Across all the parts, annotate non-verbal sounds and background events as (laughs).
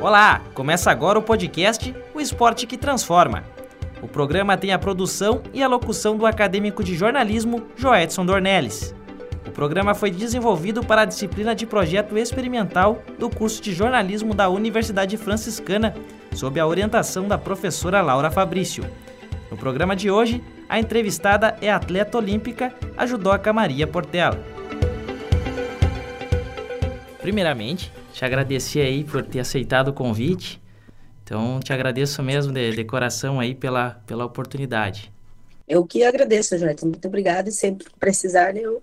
Olá, começa agora o podcast O Esporte que Transforma. O programa tem a produção e a locução do acadêmico de jornalismo Joedson Dornelles. O programa foi desenvolvido para a disciplina de projeto experimental do curso de jornalismo da Universidade Franciscana, sob a orientação da professora Laura Fabrício. No programa de hoje, a entrevistada é a atleta olímpica, a judoca Maria Portela. Primeiramente, te agradecer aí por ter aceitado o convite. Então, te agradeço mesmo de, de coração aí pela, pela oportunidade. Eu que agradeço, Jorge. Muito obrigada. E sempre que precisar, eu...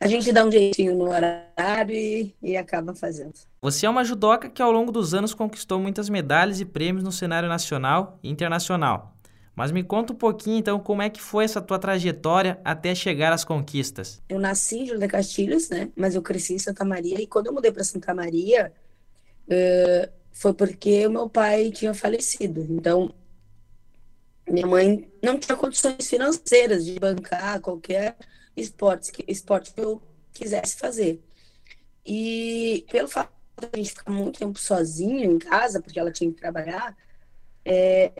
a gente dá um jeitinho no horário e, e acaba fazendo. Você é uma judoca que ao longo dos anos conquistou muitas medalhas e prêmios no cenário nacional e internacional. Mas me conta um pouquinho, então, como é que foi essa tua trajetória até chegar às conquistas? Eu nasci em Júlio de Castilhos, né? Mas eu cresci em Santa Maria. E quando eu mudei para Santa Maria, uh, foi porque o meu pai tinha falecido. Então, minha mãe não tinha condições financeiras de bancar qualquer esporte, esporte que eu quisesse fazer. E pelo fato de a gente ficar muito tempo sozinho em casa, porque ela tinha que trabalhar, é,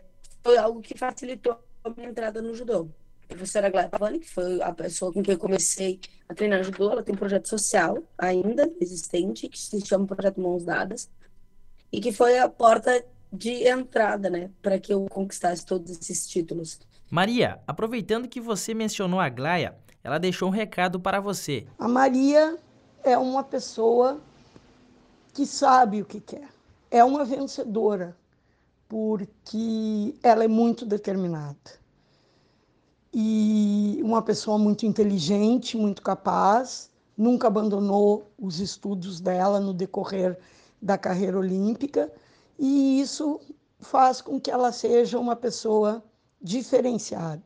foi algo que facilitou a minha entrada no judô. A professora Glória Pavani, que foi a pessoa com quem eu comecei a treinar judô, ela tem um projeto social ainda existente, que se chama Projeto Mãos Dadas, e que foi a porta de entrada, né, para que eu conquistasse todos esses títulos. Maria, aproveitando que você mencionou a Glaia, ela deixou um recado para você. A Maria é uma pessoa que sabe o que quer. É uma vencedora porque ela é muito determinada. E uma pessoa muito inteligente, muito capaz, nunca abandonou os estudos dela no decorrer da carreira olímpica, e isso faz com que ela seja uma pessoa diferenciada.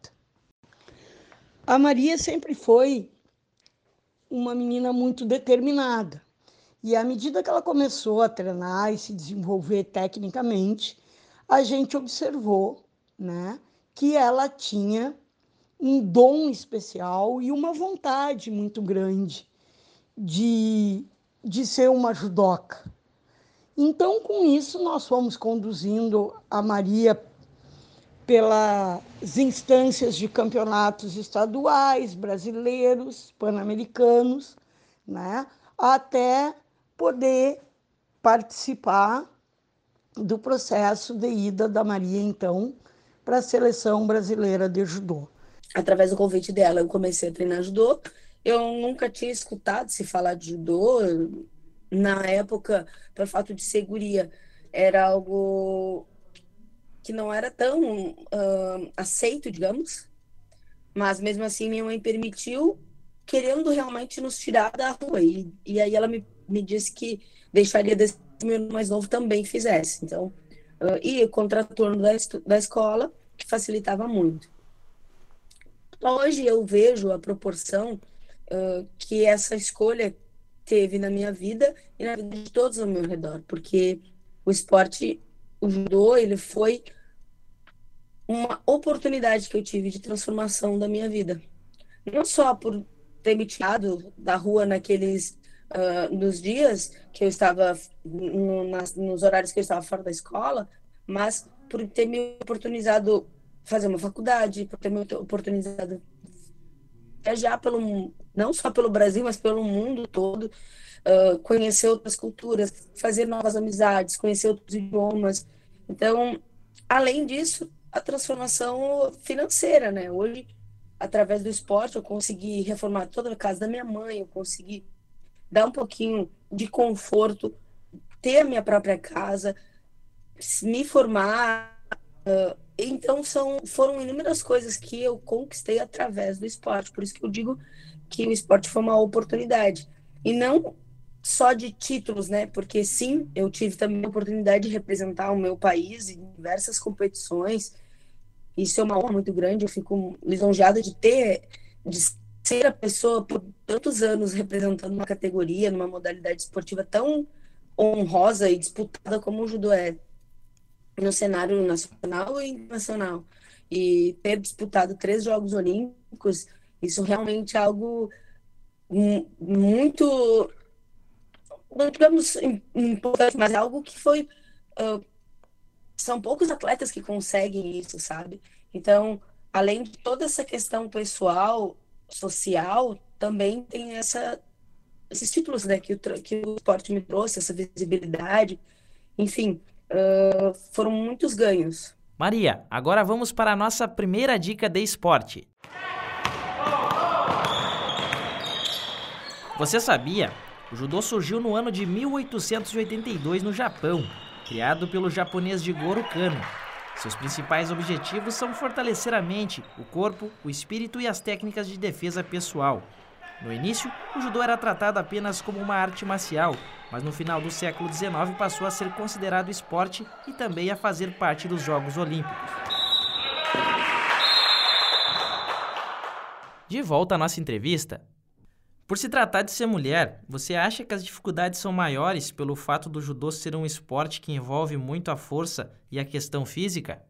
A Maria sempre foi uma menina muito determinada. E à medida que ela começou a treinar e se desenvolver tecnicamente, a gente observou né, que ela tinha um dom especial e uma vontade muito grande de, de ser uma judoca. Então, com isso, nós fomos conduzindo a Maria pelas instâncias de campeonatos estaduais, brasileiros, pan-americanos, né, até poder participar do processo de ida da Maria, então, para a seleção brasileira de judô. Através do convite dela, eu comecei a treinar judô. Eu nunca tinha escutado se falar de judô. Na época, pelo fato de seguria, era algo que não era tão uh, aceito, digamos. Mas mesmo assim, minha mãe permitiu, querendo realmente nos tirar da rua. E, e aí ela me, me disse que deixaria desse meu mais novo também fizesse. Então, uh, e o contraturno da, da escola, que facilitava muito. Hoje eu vejo a proporção uh, que essa escolha teve na minha vida e na vida de todos ao meu redor, porque o esporte, o judô, ele foi uma oportunidade que eu tive de transformação da minha vida. Não só por ter me tirado da rua naqueles uh, nos dias que eu estava, no, nas, nos horários que eu estava fora da escola, mas por ter me oportunizado fazer uma faculdade, por ter me oportunizado viajar pelo não só pelo Brasil, mas pelo mundo todo, uh, conhecer outras culturas, fazer novas amizades, conhecer outros idiomas. Então, além disso, a transformação financeira, né? Hoje, através do esporte, eu consegui reformar toda a casa da minha mãe, eu consegui dar um pouquinho de conforto, ter a minha própria casa, me formar. Então são foram inúmeras coisas que eu conquistei através do esporte. Por isso que eu digo que o esporte foi uma oportunidade e não só de títulos, né? Porque sim, eu tive também a oportunidade de representar o meu país em diversas competições. Isso é uma honra muito grande. Eu fico lisonjeada de ter de ser a pessoa por tantos anos representando uma categoria, numa modalidade esportiva tão honrosa e disputada como o judô é no cenário nacional e internacional. E ter disputado três Jogos Olímpicos, isso realmente é algo muito digamos, importante, mas é algo que foi. Uh, são poucos atletas que conseguem isso, sabe? Então, além de toda essa questão pessoal, social, também tem essa, esses títulos né, que, o, que o esporte me trouxe, essa visibilidade. Enfim, uh, foram muitos ganhos. Maria, agora vamos para a nossa primeira dica de esporte. Você sabia? O judô surgiu no ano de 1882 no Japão, criado pelo japonês Jigoro Kano. Seus principais objetivos são fortalecer a mente, o corpo, o espírito e as técnicas de defesa pessoal. No início, o judô era tratado apenas como uma arte marcial, mas no final do século XIX passou a ser considerado esporte e também a fazer parte dos Jogos Olímpicos. De volta à nossa entrevista, por se tratar de ser mulher, você acha que as dificuldades são maiores pelo fato do judô ser um esporte que envolve muito a força e a questão física?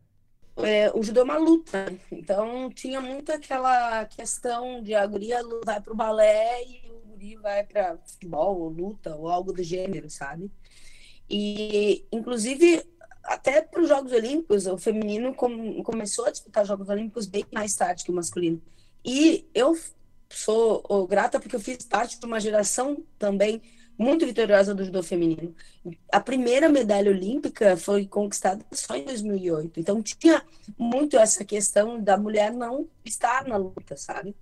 É, o judô é uma luta, então tinha muito aquela questão de a guria vai para o balé e o guri vai para futebol ou luta ou algo do gênero, sabe? E, inclusive, até para os Jogos Olímpicos, o feminino com, começou a disputar Jogos Olímpicos bem mais tarde que o masculino. E eu sou oh, grata porque eu fiz parte de uma geração também muito vitoriosa do judô feminino. A primeira medalha olímpica foi conquistada só em 2008. Então tinha muito essa questão da mulher não estar na luta, sabe?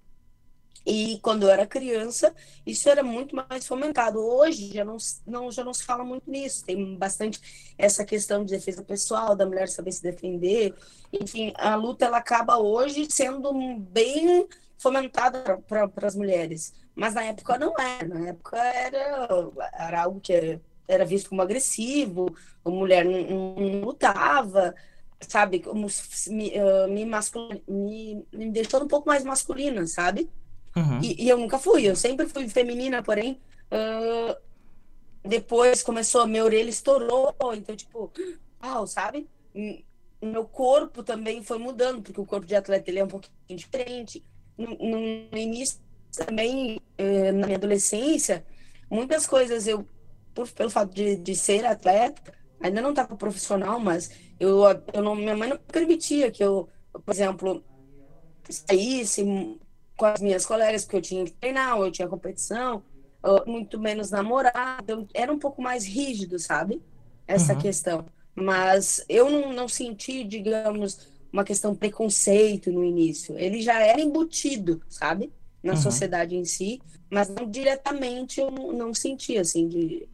E quando eu era criança, isso era muito mais fomentado. Hoje já não, não, já não se fala muito nisso. Tem bastante essa questão de defesa pessoal, da mulher saber se defender. Enfim, a luta ela acaba hoje sendo bem fomentada para as mulheres. Mas na época não era. Na época era, era algo que era visto como agressivo, a mulher não, não lutava, sabe? Como me, uh, me, me, me deixando um pouco mais masculina, sabe? Uhum. E, e, eu nunca fui, eu sempre fui feminina, porém, uh, depois começou, minha orelha estourou, então, tipo, uau, sabe? Meu corpo também foi mudando, porque o corpo de atleta ele é um pouquinho diferente no, no início também, eh, na minha adolescência, muitas coisas eu, por, pelo fato de, de ser atleta, ainda não estava profissional, mas eu, eu não, minha mãe não permitia que eu, por exemplo, saísse com as minhas colegas, porque eu tinha que treinar, eu tinha competição, muito menos namorar, então era um pouco mais rígido, sabe? Essa uhum. questão. Mas eu não, não senti, digamos, uma questão preconceito no início. Ele já era embutido, sabe? Na uhum. sociedade em si, mas não diretamente eu não, não senti, assim, de,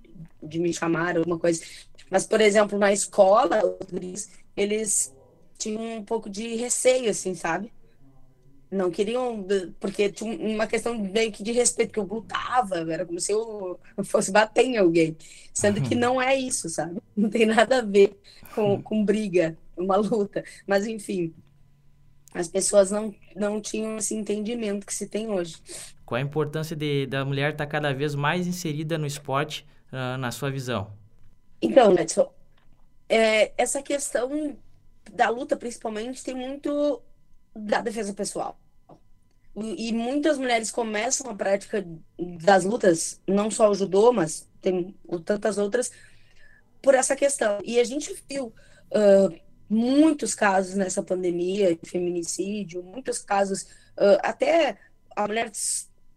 de me chamar alguma coisa. Mas, por exemplo, na escola, eles tinham um pouco de receio, assim, sabe? Não queriam, porque tinha uma questão meio que de respeito, que eu lutava, era como se eu fosse bater em alguém. Sendo que não é isso, sabe? (laughs) Não tem nada a ver com, uhum. com briga uma luta. Mas, enfim, as pessoas não, não tinham esse entendimento que se tem hoje. Qual a importância de, da mulher estar cada vez mais inserida no esporte, uh, na sua visão? Então, Edson, é, essa questão da luta, principalmente, tem muito da defesa pessoal. E, e muitas mulheres começam a prática das lutas, não só o judô, mas tem tantas outras, por essa questão. E a gente viu uh, muitos casos nessa pandemia de feminicídio, muitos casos, uh, até a mulher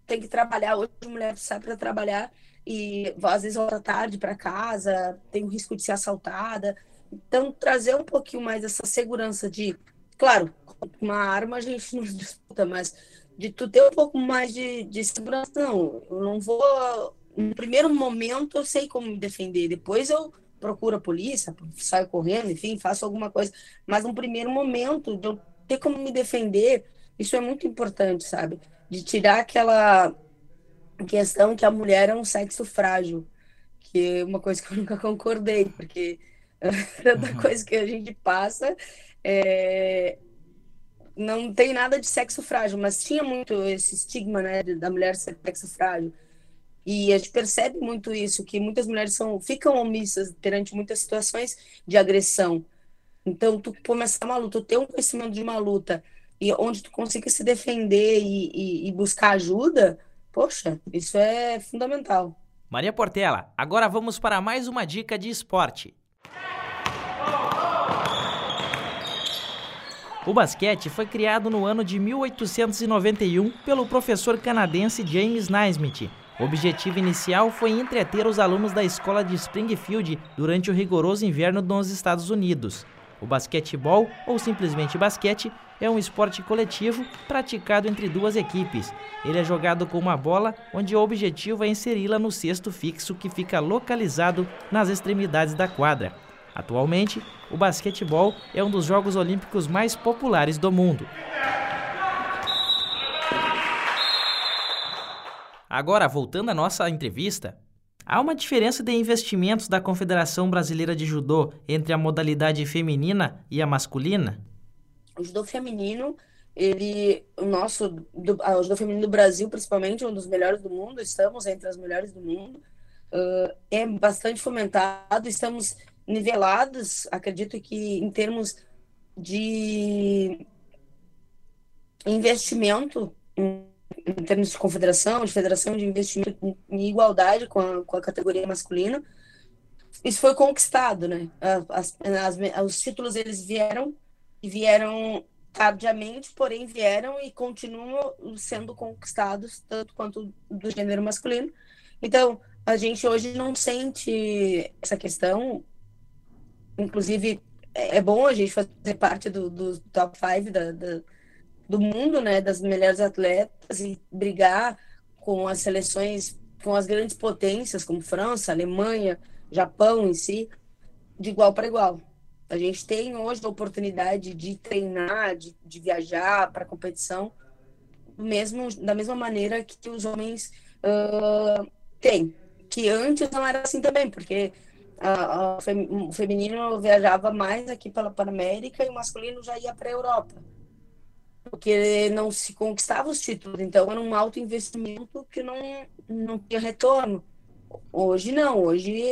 tem que trabalhar, hoje a mulher sai para trabalhar e às vezes volta tarde para casa, tem o risco de ser assaltada. Então, trazer um pouquinho mais essa segurança de, claro, uma arma a gente não (laughs) disputa, mas de tu ter um pouco mais de, de segurança, não, eu não vou. No primeiro momento eu sei como me defender, depois eu procuro a polícia, saio correndo, enfim, faço alguma coisa. Mas no primeiro momento, de eu ter como me defender, isso é muito importante, sabe? De tirar aquela questão que a mulher é um sexo frágil, que é uma coisa que eu (laughs) nunca concordei, porque (laughs) tanta uhum. coisa que a gente passa é... não tem nada de sexo frágil, mas tinha muito esse estigma, né, da mulher ser sexo frágil. E a gente percebe muito isso, que muitas mulheres são, ficam omissas perante muitas situações de agressão. Então, tu começar uma luta, ter um conhecimento de uma luta, e onde tu consiga se defender e, e, e buscar ajuda, poxa, isso é fundamental. Maria Portela, agora vamos para mais uma dica de esporte. O basquete foi criado no ano de 1891 pelo professor canadense James Naismith. O objetivo inicial foi entreter os alunos da escola de Springfield durante o rigoroso inverno nos Estados Unidos. O basquetebol, ou simplesmente basquete, é um esporte coletivo praticado entre duas equipes. Ele é jogado com uma bola, onde o objetivo é inseri-la no cesto fixo que fica localizado nas extremidades da quadra. Atualmente, o basquetebol é um dos Jogos Olímpicos mais populares do mundo. Agora, voltando à nossa entrevista, há uma diferença de investimentos da Confederação Brasileira de Judô entre a modalidade feminina e a masculina? O judô feminino, ele, o nosso, do, o judô feminino do Brasil, principalmente, é um dos melhores do mundo, estamos entre as melhores do mundo, uh, é bastante fomentado, estamos nivelados, acredito que em termos de investimento, em, em termos de confederação, de federação de investimento em igualdade com a, com a categoria masculina, isso foi conquistado, né? As, as, os títulos eles vieram e vieram tardiamente, porém vieram e continuam sendo conquistados tanto quanto do gênero masculino. Então, a gente hoje não sente essa questão Inclusive, é, é bom a gente fazer parte do, do top 5 da, da, do mundo, né? Das melhores atletas e brigar com as seleções, com as grandes potências, como França, Alemanha, Japão em si, de igual para igual. A gente tem hoje a oportunidade de treinar, de, de viajar para competição, mesmo da mesma maneira que os homens uh, têm. Que antes não era assim também, porque a, a, o feminino viajava mais aqui pela Panamérica e o masculino já ia para a Europa. Porque não se conquistava os títulos, então era um alto investimento que não, não tinha retorno. Hoje não, hoje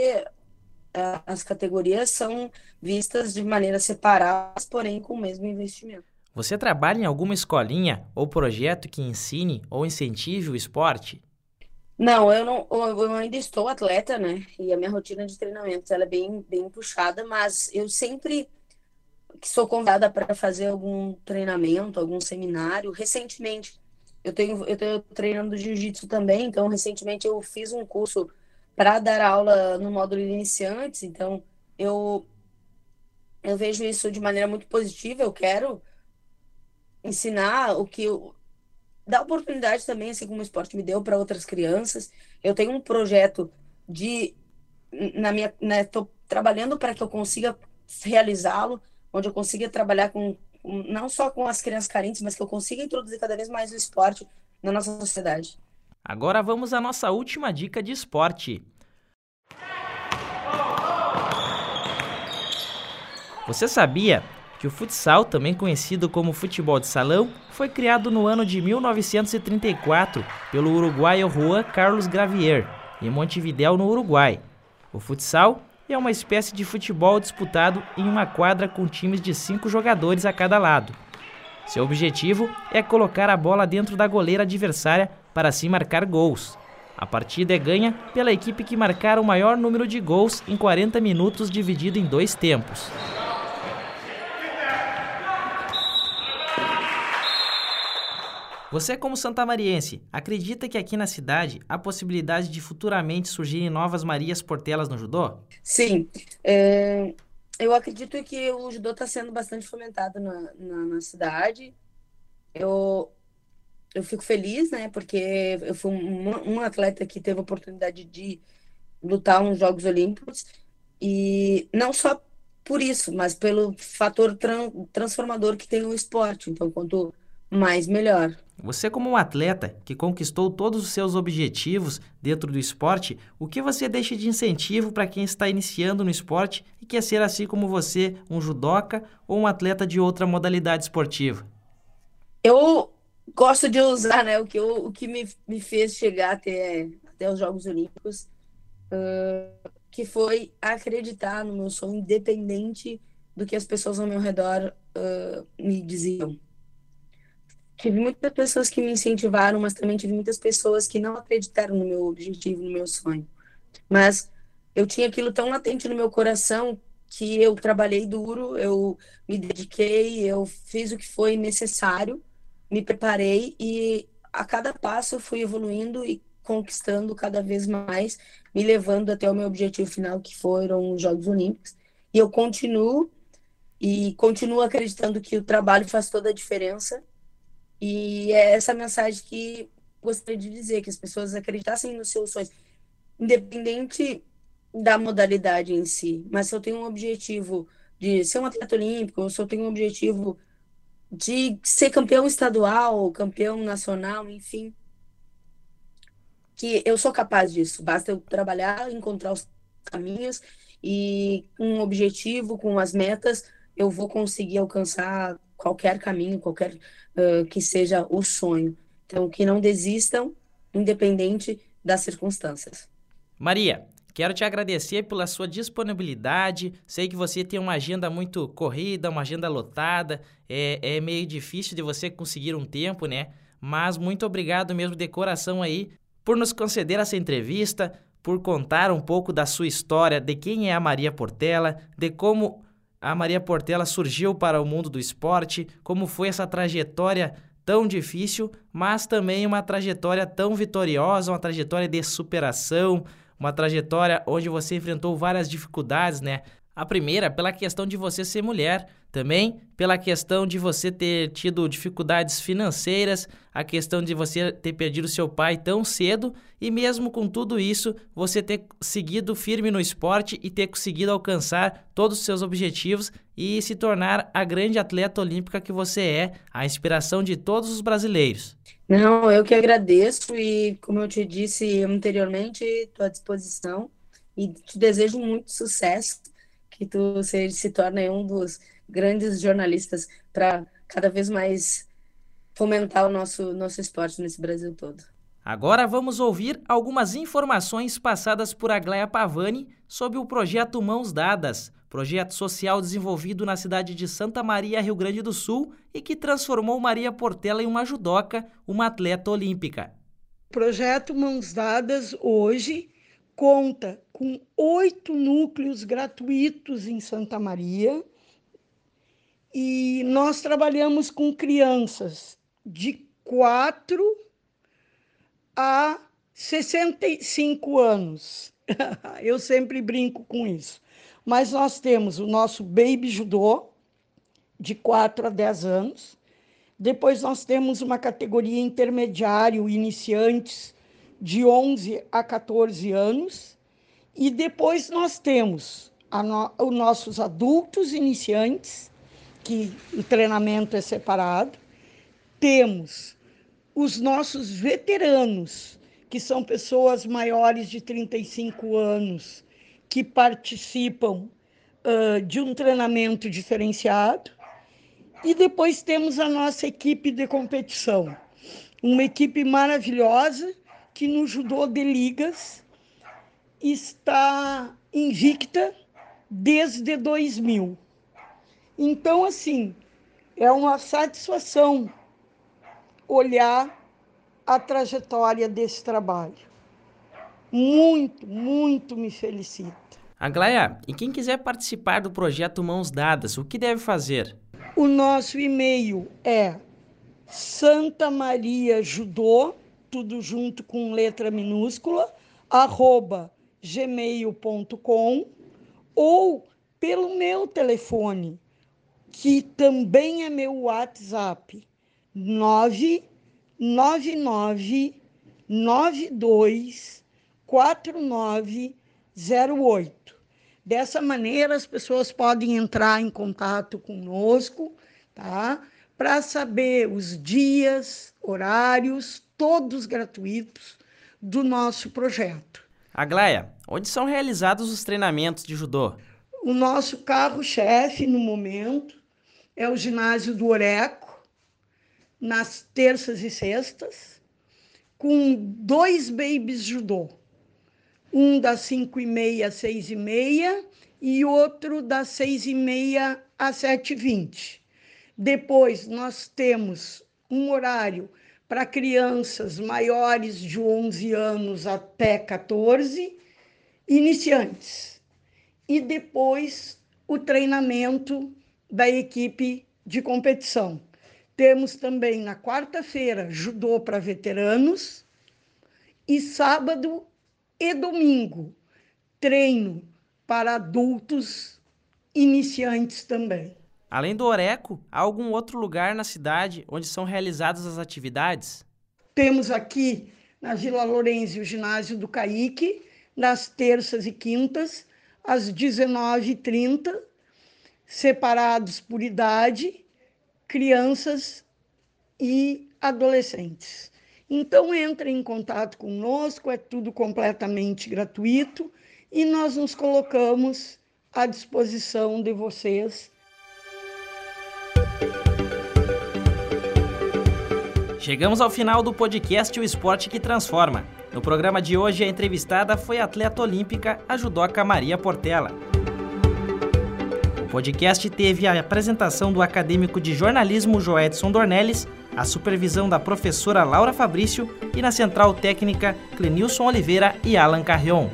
as categorias são vistas de maneira separadas, porém com o mesmo investimento. Você trabalha em alguma escolinha ou projeto que ensine ou incentive o esporte? Não, eu não, eu ainda estou atleta, né? E a minha rotina de treinamentos ela é bem, bem puxada, mas eu sempre que sou convidada para fazer algum treinamento, algum seminário. Recentemente, eu tenho eu tenho treinando jiu-jitsu também, então recentemente eu fiz um curso para dar aula no módulo iniciantes, então eu eu vejo isso de maneira muito positiva, eu quero ensinar o que eu, dar oportunidade também, assim como o esporte me deu, para outras crianças. Eu tenho um projeto de. Na minha, né, trabalhando para que eu consiga realizá-lo, onde eu consiga trabalhar com, não só com as crianças carentes, mas que eu consiga introduzir cada vez mais o esporte na nossa sociedade. Agora vamos à nossa última dica de esporte. Você sabia que o futsal, também conhecido como futebol de salão, foi criado no ano de 1934 pelo uruguaio Juan Carlos Gravier, em Montevidéu, no Uruguai. O futsal é uma espécie de futebol disputado em uma quadra com times de cinco jogadores a cada lado. Seu objetivo é colocar a bola dentro da goleira adversária para assim marcar gols. A partida é ganha pela equipe que marcar o maior número de gols em 40 minutos dividido em dois tempos. Você, como santamariense, acredita que aqui na cidade há possibilidade de futuramente surgirem novas Marias Portelas no judô? Sim. É, eu acredito que o judô está sendo bastante fomentado na, na, na, cidade. Eu, eu fico feliz, né? Porque eu fui um, um atleta que teve a oportunidade de lutar nos Jogos Olímpicos. E não só por isso, mas pelo fator tran transformador que tem o esporte. Então, quanto mais, melhor. Você, como um atleta que conquistou todos os seus objetivos dentro do esporte, o que você deixa de incentivo para quem está iniciando no esporte e quer ser, assim como você, um judoca ou um atleta de outra modalidade esportiva? Eu gosto de usar né, o que, eu, o que me, me fez chegar até, até os Jogos Olímpicos, uh, que foi acreditar no meu sonho, independente do que as pessoas ao meu redor uh, me diziam tive muitas pessoas que me incentivaram, mas também tive muitas pessoas que não acreditaram no meu objetivo, no meu sonho. Mas eu tinha aquilo tão latente no meu coração que eu trabalhei duro, eu me dediquei, eu fiz o que foi necessário, me preparei e a cada passo eu fui evoluindo e conquistando cada vez mais, me levando até o meu objetivo final, que foram os Jogos Olímpicos. E eu continuo e continuo acreditando que o trabalho faz toda a diferença. E é essa mensagem que gostaria de dizer, que as pessoas acreditassem nos seus sonhos, independente da modalidade em si. Mas se eu tenho um objetivo de ser um atleta olímpico, ou se eu tenho um objetivo de ser campeão estadual, campeão nacional, enfim, que eu sou capaz disso. Basta eu trabalhar, encontrar os caminhos e um objetivo, com as metas, eu vou conseguir alcançar qualquer caminho, qualquer uh, que seja o sonho. Então, que não desistam, independente das circunstâncias. Maria, quero te agradecer pela sua disponibilidade. Sei que você tem uma agenda muito corrida, uma agenda lotada. É, é meio difícil de você conseguir um tempo, né? Mas muito obrigado mesmo de coração aí por nos conceder essa entrevista, por contar um pouco da sua história, de quem é a Maria Portela, de como a Maria Portela surgiu para o mundo do esporte, como foi essa trajetória tão difícil, mas também uma trajetória tão vitoriosa, uma trajetória de superação, uma trajetória onde você enfrentou várias dificuldades, né? A primeira, pela questão de você ser mulher, também pela questão de você ter tido dificuldades financeiras, a questão de você ter perdido seu pai tão cedo e mesmo com tudo isso, você ter seguido firme no esporte e ter conseguido alcançar todos os seus objetivos e se tornar a grande atleta olímpica que você é, a inspiração de todos os brasileiros. Não, eu que agradeço e como eu te disse anteriormente, estou à disposição e te desejo muito sucesso que tu se, se torne um dos grandes jornalistas para cada vez mais fomentar o nosso, nosso esporte nesse Brasil todo. Agora vamos ouvir algumas informações passadas por Aglaia Pavani sobre o projeto Mãos Dadas, projeto social desenvolvido na cidade de Santa Maria, Rio Grande do Sul, e que transformou Maria Portela em uma judoca, uma atleta olímpica. O projeto Mãos Dadas hoje conta com oito núcleos gratuitos em Santa Maria e nós trabalhamos com crianças de 4 a 65 anos. (laughs) Eu sempre brinco com isso. Mas nós temos o nosso Baby Judô, de 4 a 10 anos. Depois nós temos uma categoria intermediário, iniciantes, de 11 a 14 anos, e depois nós temos no, os nossos adultos iniciantes, que o treinamento é separado, temos os nossos veteranos, que são pessoas maiores de 35 anos, que participam uh, de um treinamento diferenciado, e depois temos a nossa equipe de competição, uma equipe maravilhosa que no judô de ligas está invicta desde 2000. Então, assim, é uma satisfação olhar a trajetória desse trabalho. Muito, muito me felicito. Aglaia, e quem quiser participar do projeto Mãos Dadas, o que deve fazer? O nosso e-mail é Santa Maria Judô tudo junto com letra minúscula, arroba gmail.com ou pelo meu telefone, que também é meu WhatsApp, 999 92 4908. Dessa maneira, as pessoas podem entrar em contato conosco, tá? Para saber os dias, horários, todos gratuitos do nosso projeto. Aglaia, onde são realizados os treinamentos de judô? O nosso carro-chefe no momento é o ginásio do Oreco, nas terças e sextas, com dois babies judô. Um das 5 e meia às 6 e meia e outro das 6 e meia às 7 e 20. Depois nós temos um horário para crianças maiores de 11 anos até 14 iniciantes e depois o treinamento da equipe de competição. Temos também na quarta-feira judô para veteranos e sábado e domingo treino para adultos iniciantes também. Além do Oreco, há algum outro lugar na cidade onde são realizadas as atividades? Temos aqui na Vila Lourenço o ginásio do Caique, nas terças e quintas, às 19h30, separados por idade, crianças e adolescentes. Então, entre em contato conosco, é tudo completamente gratuito e nós nos colocamos à disposição de vocês Chegamos ao final do podcast O Esporte que Transforma. No programa de hoje, a entrevistada foi a atleta olímpica, a judoca Maria Portela. O podcast teve a apresentação do acadêmico de jornalismo Joedson Dornelles, a supervisão da professora Laura Fabrício e na central técnica Clenilson Oliveira e Alan Carrion.